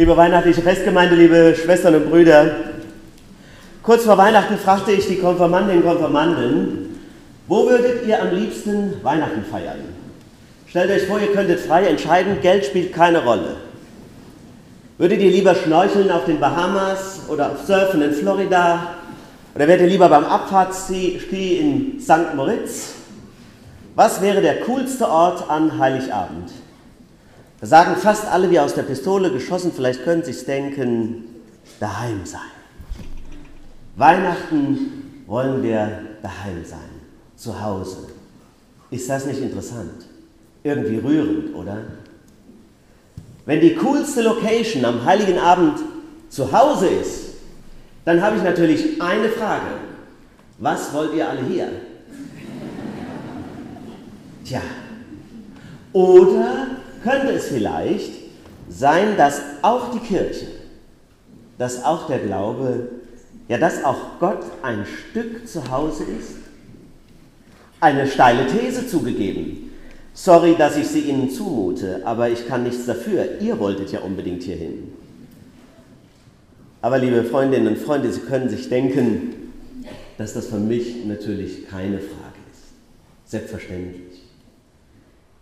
Liebe weihnachtliche Festgemeinde, liebe Schwestern und Brüder, kurz vor Weihnachten fragte ich die Konfirmandinnen und Konfirmanden, wo würdet ihr am liebsten Weihnachten feiern? Stellt euch vor, ihr könntet frei entscheiden, Geld spielt keine Rolle. Würdet ihr lieber schnorcheln auf den Bahamas oder auf Surfen in Florida? Oder wärt ihr lieber beim Abfahrtski in St. Moritz? Was wäre der coolste Ort an Heiligabend? Da sagen fast alle wie aus der Pistole geschossen, vielleicht können Sie sich denken, daheim sein. Weihnachten wollen wir daheim sein, zu Hause. Ist das nicht interessant? Irgendwie rührend, oder? Wenn die coolste Location am heiligen Abend zu Hause ist, dann habe ich natürlich eine Frage. Was wollt ihr alle hier? Tja, oder könnte es vielleicht sein, dass auch die Kirche, dass auch der Glaube, ja, dass auch Gott ein Stück zu Hause ist? Eine steile These zugegeben. Sorry, dass ich sie Ihnen zumute, aber ich kann nichts dafür. Ihr wolltet ja unbedingt hierhin. Aber liebe Freundinnen und Freunde, Sie können sich denken, dass das für mich natürlich keine Frage ist. Selbstverständlich.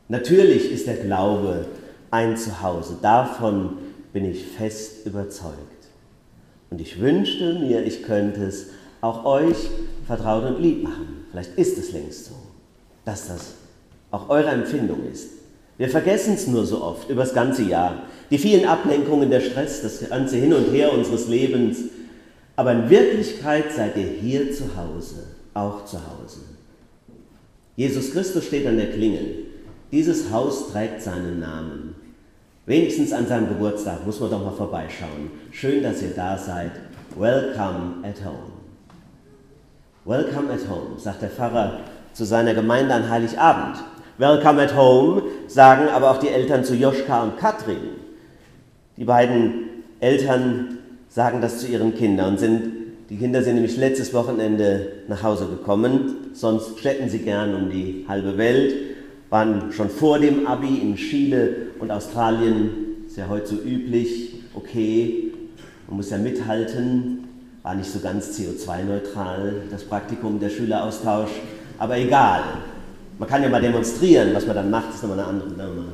Natürlich ist der Glaube ein Zuhause. Davon bin ich fest überzeugt. Und ich wünschte mir, ich könnte es auch euch vertraut und lieb machen. Vielleicht ist es längst so, dass das auch eure Empfindung ist. Wir vergessen es nur so oft über das ganze Jahr. Die vielen Ablenkungen, der Stress, das ganze Hin und Her unseres Lebens. Aber in Wirklichkeit seid ihr hier zu Hause, auch zu Hause. Jesus Christus steht an der Klingel. Dieses Haus trägt seinen Namen. Wenigstens an seinem Geburtstag muss man doch mal vorbeischauen. Schön, dass ihr da seid. Welcome at home. Welcome at home, sagt der Pfarrer zu seiner Gemeinde an Heiligabend. Welcome at home sagen aber auch die Eltern zu Joschka und Katrin. Die beiden Eltern sagen das zu ihren Kindern und sind, die Kinder sind nämlich letztes Wochenende nach Hause gekommen, sonst städten sie gern um die halbe Welt waren schon vor dem Abi in Chile und Australien, ist ja heute so üblich, okay, man muss ja mithalten, war nicht so ganz CO2-neutral, das Praktikum, der Schüleraustausch, aber egal. Man kann ja mal demonstrieren, was man dann macht, ist nochmal eine andere Nummer.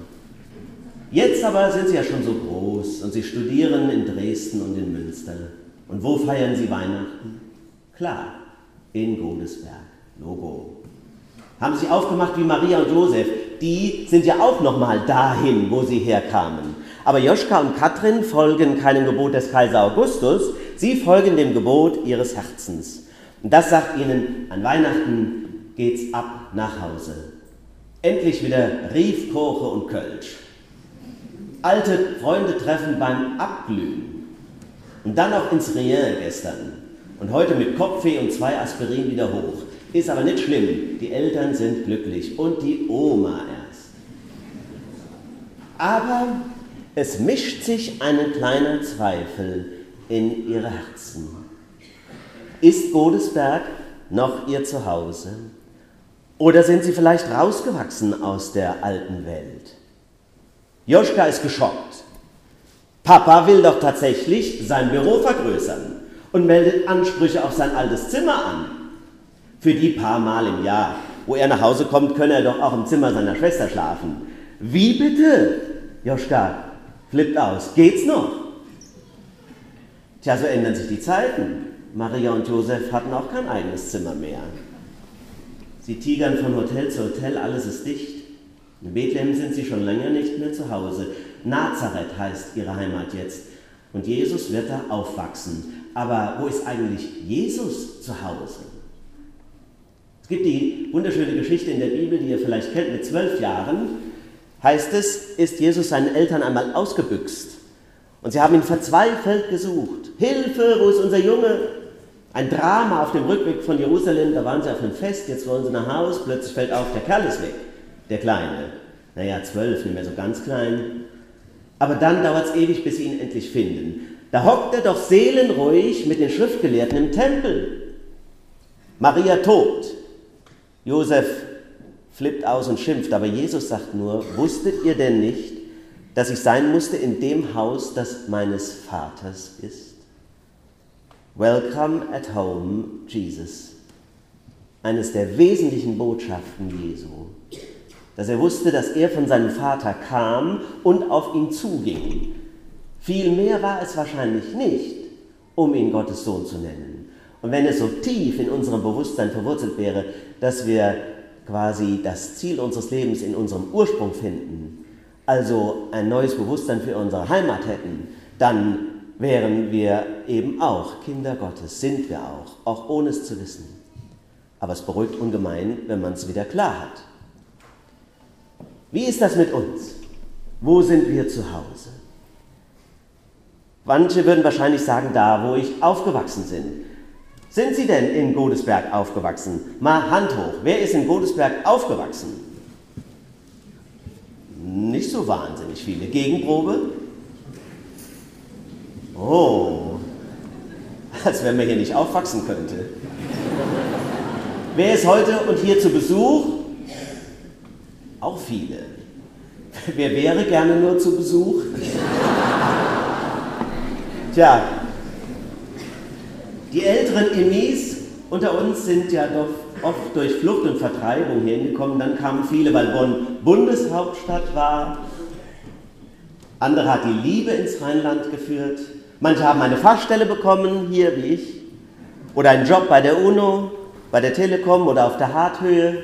Jetzt aber sind sie ja schon so groß und sie studieren in Dresden und in Münster. Und wo feiern sie Weihnachten? Klar, in Godesberg. Logo haben sich aufgemacht wie Maria und Josef. Die sind ja auch nochmal dahin, wo sie herkamen. Aber Joschka und Katrin folgen keinem Gebot des Kaiser Augustus, sie folgen dem Gebot ihres Herzens. Und das sagt ihnen, an Weihnachten geht's ab nach Hause. Endlich wieder Riefkoche und Kölsch. Alte Freunde treffen beim Abglühen. Und dann auch ins Rien gestern. Und heute mit Kopfweh und zwei Aspirin wieder hoch. Ist aber nicht schlimm. Die Eltern sind glücklich und die Oma erst. Aber es mischt sich ein kleiner Zweifel in ihre Herzen. Ist Godesberg noch ihr Zuhause? Oder sind sie vielleicht rausgewachsen aus der alten Welt? Joschka ist geschockt. Papa will doch tatsächlich sein Büro vergrößern und meldet Ansprüche auf sein altes Zimmer an. Für die paar Mal im Jahr, wo er nach Hause kommt, könne er doch auch im Zimmer seiner Schwester schlafen. Wie bitte? Joschka flippt aus. Geht's noch? Tja, so ändern sich die Zeiten. Maria und Josef hatten auch kein eigenes Zimmer mehr. Sie tigern von Hotel zu Hotel, alles ist dicht. In Bethlehem sind sie schon länger nicht mehr zu Hause. Nazareth heißt ihre Heimat jetzt. Und Jesus wird da aufwachsen. Aber wo ist eigentlich Jesus zu Hause? Es gibt die wunderschöne Geschichte in der Bibel, die ihr vielleicht kennt, mit zwölf Jahren heißt es, ist Jesus seinen Eltern einmal ausgebüxt. Und sie haben ihn verzweifelt gesucht. Hilfe, wo ist unser Junge? Ein Drama auf dem Rückweg von Jerusalem, da waren sie auf einem Fest, jetzt wollen sie nach Haus, plötzlich fällt auf, der Kerl ist weg, der Kleine. Naja, zwölf, nicht mehr so ganz klein. Aber dann dauert es ewig, bis sie ihn endlich finden. Da hockt er doch seelenruhig mit den Schriftgelehrten im Tempel. Maria tobt. Josef flippt aus und schimpft, aber Jesus sagt nur, wusstet ihr denn nicht, dass ich sein musste in dem Haus, das meines Vaters ist? Welcome at home, Jesus. Eines der wesentlichen Botschaften Jesu, dass er wusste, dass er von seinem Vater kam und auf ihn zuging. Viel mehr war es wahrscheinlich nicht, um ihn Gottes Sohn zu nennen. Und wenn es so tief in unserem Bewusstsein verwurzelt wäre, dass wir quasi das Ziel unseres Lebens in unserem Ursprung finden, also ein neues Bewusstsein für unsere Heimat hätten, dann wären wir eben auch Kinder Gottes, sind wir auch, auch ohne es zu wissen. Aber es beruhigt ungemein, wenn man es wieder klar hat. Wie ist das mit uns? Wo sind wir zu Hause? Manche würden wahrscheinlich sagen, da, wo ich aufgewachsen bin. Sind Sie denn in Godesberg aufgewachsen? Mal Hand hoch. Wer ist in Godesberg aufgewachsen? Nicht so wahnsinnig viele. Gegenprobe? Oh, als wenn man hier nicht aufwachsen könnte. Wer ist heute und hier zu Besuch? Auch viele. Wer wäre gerne nur zu Besuch? Tja, die älteren Emis unter uns sind ja doch oft durch Flucht und Vertreibung hingekommen. Dann kamen viele, weil Bonn Bundeshauptstadt war. Andere hat die Liebe ins Rheinland geführt. Manche haben eine Fachstelle bekommen, hier wie ich. Oder einen Job bei der UNO, bei der Telekom oder auf der Harthöhe.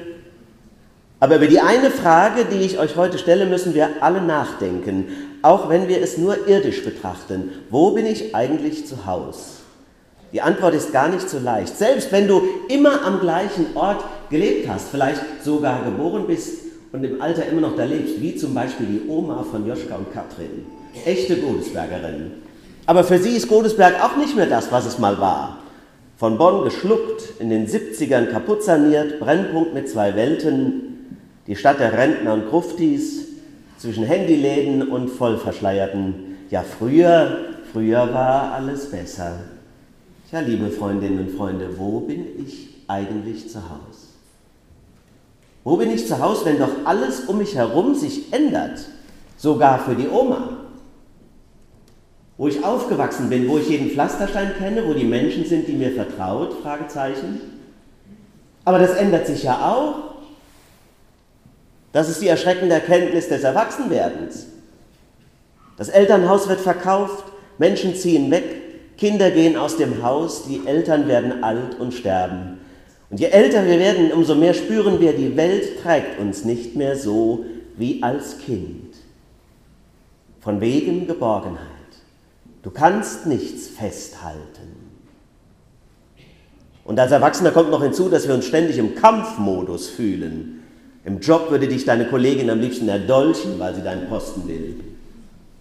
Aber über die eine Frage, die ich euch heute stelle, müssen wir alle nachdenken, auch wenn wir es nur irdisch betrachten. Wo bin ich eigentlich zu Hause? Die Antwort ist gar nicht so leicht. Selbst wenn du immer am gleichen Ort gelebt hast, vielleicht sogar geboren bist und im Alter immer noch da lebst, wie zum Beispiel die Oma von Joschka und Katrin, echte Godesbergerin. Aber für sie ist Godesberg auch nicht mehr das, was es mal war. Von Bonn geschluckt, in den 70ern kaputt saniert, Brennpunkt mit zwei Welten, die Stadt der Rentner und Gruftis, zwischen Handyläden und Vollverschleierten. Ja, früher, früher war alles besser. Ja, liebe Freundinnen und Freunde, wo bin ich eigentlich zu Hause? Wo bin ich zu Hause, wenn doch alles um mich herum sich ändert, sogar für die Oma? Wo ich aufgewachsen bin, wo ich jeden Pflasterstein kenne, wo die Menschen sind, die mir vertraut? Fragezeichen. Aber das ändert sich ja auch. Das ist die erschreckende Erkenntnis des Erwachsenwerdens. Das Elternhaus wird verkauft, Menschen ziehen weg, Kinder gehen aus dem Haus, die Eltern werden alt und sterben. Und je älter wir werden, umso mehr spüren wir, die Welt trägt uns nicht mehr so wie als Kind. Von wegen Geborgenheit. Du kannst nichts festhalten. Und als Erwachsener kommt noch hinzu, dass wir uns ständig im Kampfmodus fühlen. Im Job würde dich deine Kollegin am liebsten erdolchen, weil sie deinen Posten will.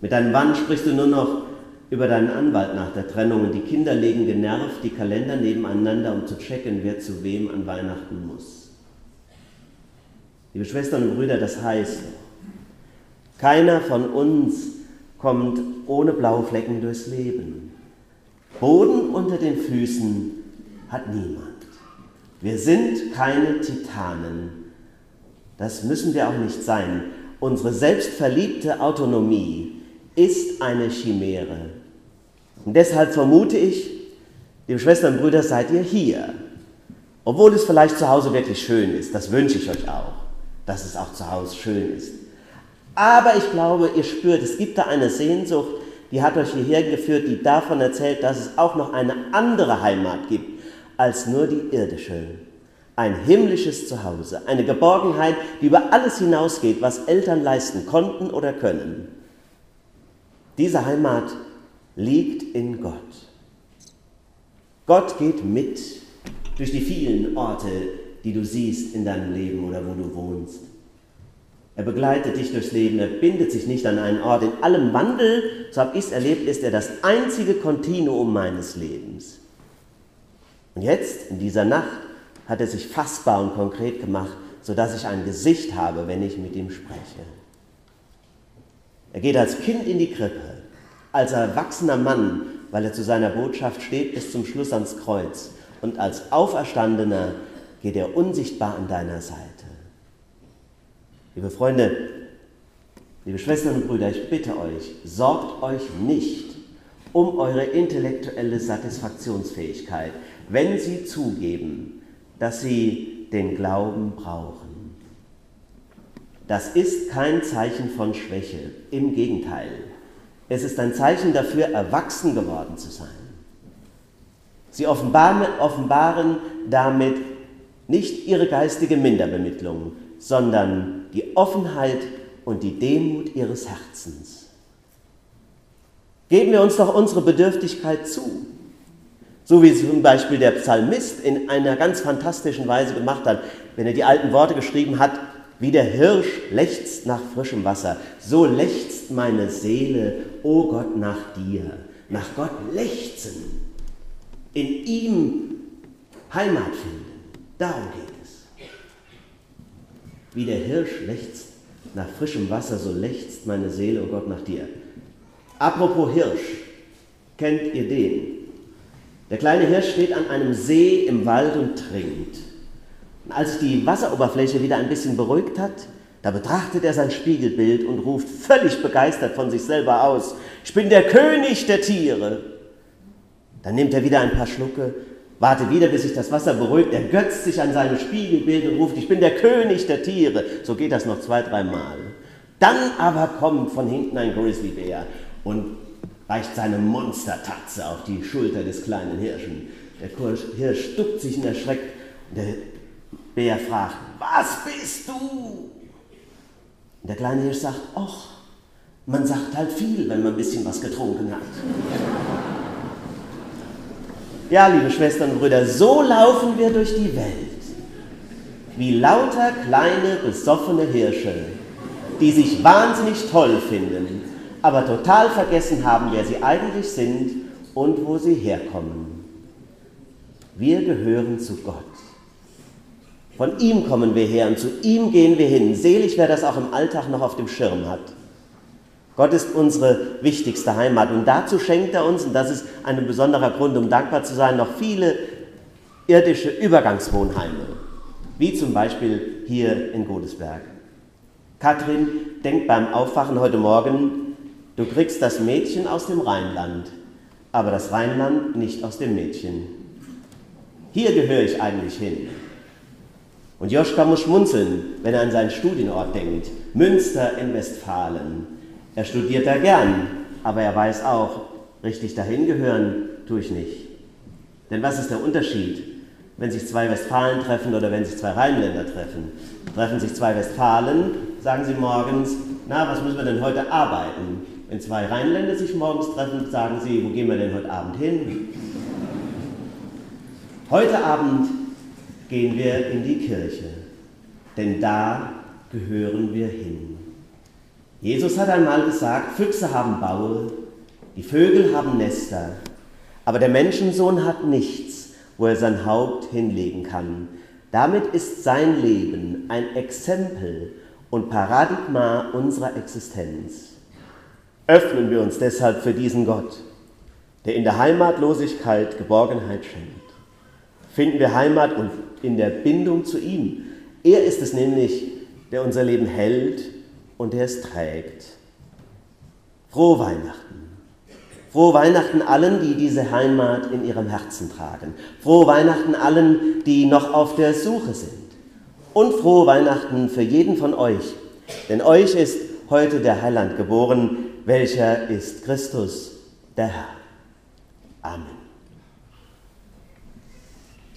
Mit deinem Mann sprichst du nur noch über deinen Anwalt nach der Trennung und die Kinder legen genervt die Kalender nebeneinander, um zu checken, wer zu wem an Weihnachten muss. Liebe Schwestern und Brüder, das heißt, keiner von uns kommt ohne blaue Flecken durchs Leben. Boden unter den Füßen hat niemand. Wir sind keine Titanen. Das müssen wir auch nicht sein. Unsere selbstverliebte Autonomie ist eine Chimäre. Und deshalb vermute ich, liebe Schwestern und Brüder, seid ihr hier. Obwohl es vielleicht zu Hause wirklich schön ist, das wünsche ich euch auch, dass es auch zu Hause schön ist. Aber ich glaube, ihr spürt, es gibt da eine Sehnsucht, die hat euch hierher geführt, die davon erzählt, dass es auch noch eine andere Heimat gibt als nur die irdische. Ein himmlisches Zuhause, eine Geborgenheit, die über alles hinausgeht, was Eltern leisten konnten oder können. Diese Heimat liegt in Gott. Gott geht mit durch die vielen Orte, die du siehst in deinem Leben oder wo du wohnst. Er begleitet dich durchs Leben, er bindet sich nicht an einen Ort. In allem Wandel, so habe ich es erlebt, ist er das einzige Kontinuum meines Lebens. Und jetzt, in dieser Nacht, hat er sich fassbar und konkret gemacht, sodass ich ein Gesicht habe, wenn ich mit ihm spreche. Er geht als Kind in die Krippe, als erwachsener Mann, weil er zu seiner Botschaft steht, bis zum Schluss ans Kreuz. Und als Auferstandener geht er unsichtbar an deiner Seite. Liebe Freunde, Liebe Schwestern und Brüder, ich bitte euch, sorgt euch nicht um eure intellektuelle Satisfaktionsfähigkeit, wenn sie zugeben, dass sie den Glauben brauchen. Das ist kein Zeichen von Schwäche, im Gegenteil. Es ist ein Zeichen dafür, erwachsen geworden zu sein. Sie offenbaren damit nicht ihre geistige Minderbemittlung, sondern die Offenheit und die Demut ihres Herzens. Geben wir uns doch unsere Bedürftigkeit zu, so wie zum Beispiel der Psalmist in einer ganz fantastischen Weise gemacht hat, wenn er die alten Worte geschrieben hat, wie der Hirsch lechzt nach frischem Wasser, so lechzt meine Seele, o oh Gott, nach dir. Nach Gott lechzen, in ihm Heimat finden. Darum geht es. Wie der Hirsch lechzt nach frischem Wasser, so lechzt meine Seele, o oh Gott, nach dir. Apropos Hirsch, kennt ihr den? Der kleine Hirsch steht an einem See im Wald und trinkt. Als die Wasseroberfläche wieder ein bisschen beruhigt hat, da betrachtet er sein Spiegelbild und ruft völlig begeistert von sich selber aus, ich bin der König der Tiere. Dann nimmt er wieder ein paar Schlucke, wartet wieder, bis sich das Wasser beruhigt, er götzt sich an seinem Spiegelbild und ruft, ich bin der König der Tiere. So geht das noch zwei, dreimal. Dann aber kommt von hinten ein Grizzlybär und reicht seine Monstertatze auf die Schulter des kleinen Hirschen. Der Hirsch duckt sich und erschreckt und der Bär fragt, was bist du? Und der kleine Hirsch sagt, ach, man sagt halt viel, wenn man ein bisschen was getrunken hat. Ja, liebe Schwestern und Brüder, so laufen wir durch die Welt. Wie lauter kleine, besoffene Hirsche, die sich wahnsinnig toll finden, aber total vergessen haben, wer sie eigentlich sind und wo sie herkommen. Wir gehören zu Gott. Von ihm kommen wir her und zu ihm gehen wir hin. Selig, wer das auch im Alltag noch auf dem Schirm hat. Gott ist unsere wichtigste Heimat und dazu schenkt er uns, und das ist ein besonderer Grund, um dankbar zu sein, noch viele irdische Übergangswohnheime, wie zum Beispiel hier in Godesberg. Katrin denkt beim Aufwachen heute Morgen, du kriegst das Mädchen aus dem Rheinland, aber das Rheinland nicht aus dem Mädchen. Hier gehöre ich eigentlich hin. Und Joschka muss schmunzeln, wenn er an seinen Studienort denkt. Münster in Westfalen. Er studiert da gern, aber er weiß auch, richtig dahin gehören tue ich nicht. Denn was ist der Unterschied, wenn sich zwei Westfalen treffen oder wenn sich zwei Rheinländer treffen? Treffen sich zwei Westfalen, sagen sie morgens, na, was müssen wir denn heute arbeiten? Wenn zwei Rheinländer sich morgens treffen, sagen sie, wo gehen wir denn heute Abend hin? Heute Abend gehen wir in die Kirche, denn da gehören wir hin. Jesus hat einmal gesagt, Füchse haben Baue, die Vögel haben Nester, aber der Menschensohn hat nichts, wo er sein Haupt hinlegen kann. Damit ist sein Leben ein Exempel und Paradigma unserer Existenz. Öffnen wir uns deshalb für diesen Gott, der in der Heimatlosigkeit Geborgenheit schenkt. Finden wir Heimat und in der Bindung zu ihm. Er ist es nämlich, der unser Leben hält und der es trägt. Frohe Weihnachten. Frohe Weihnachten allen, die diese Heimat in ihrem Herzen tragen. Frohe Weihnachten allen, die noch auf der Suche sind. Und frohe Weihnachten für jeden von euch, denn euch ist heute der Heiland geboren, welcher ist Christus, der Herr. Amen.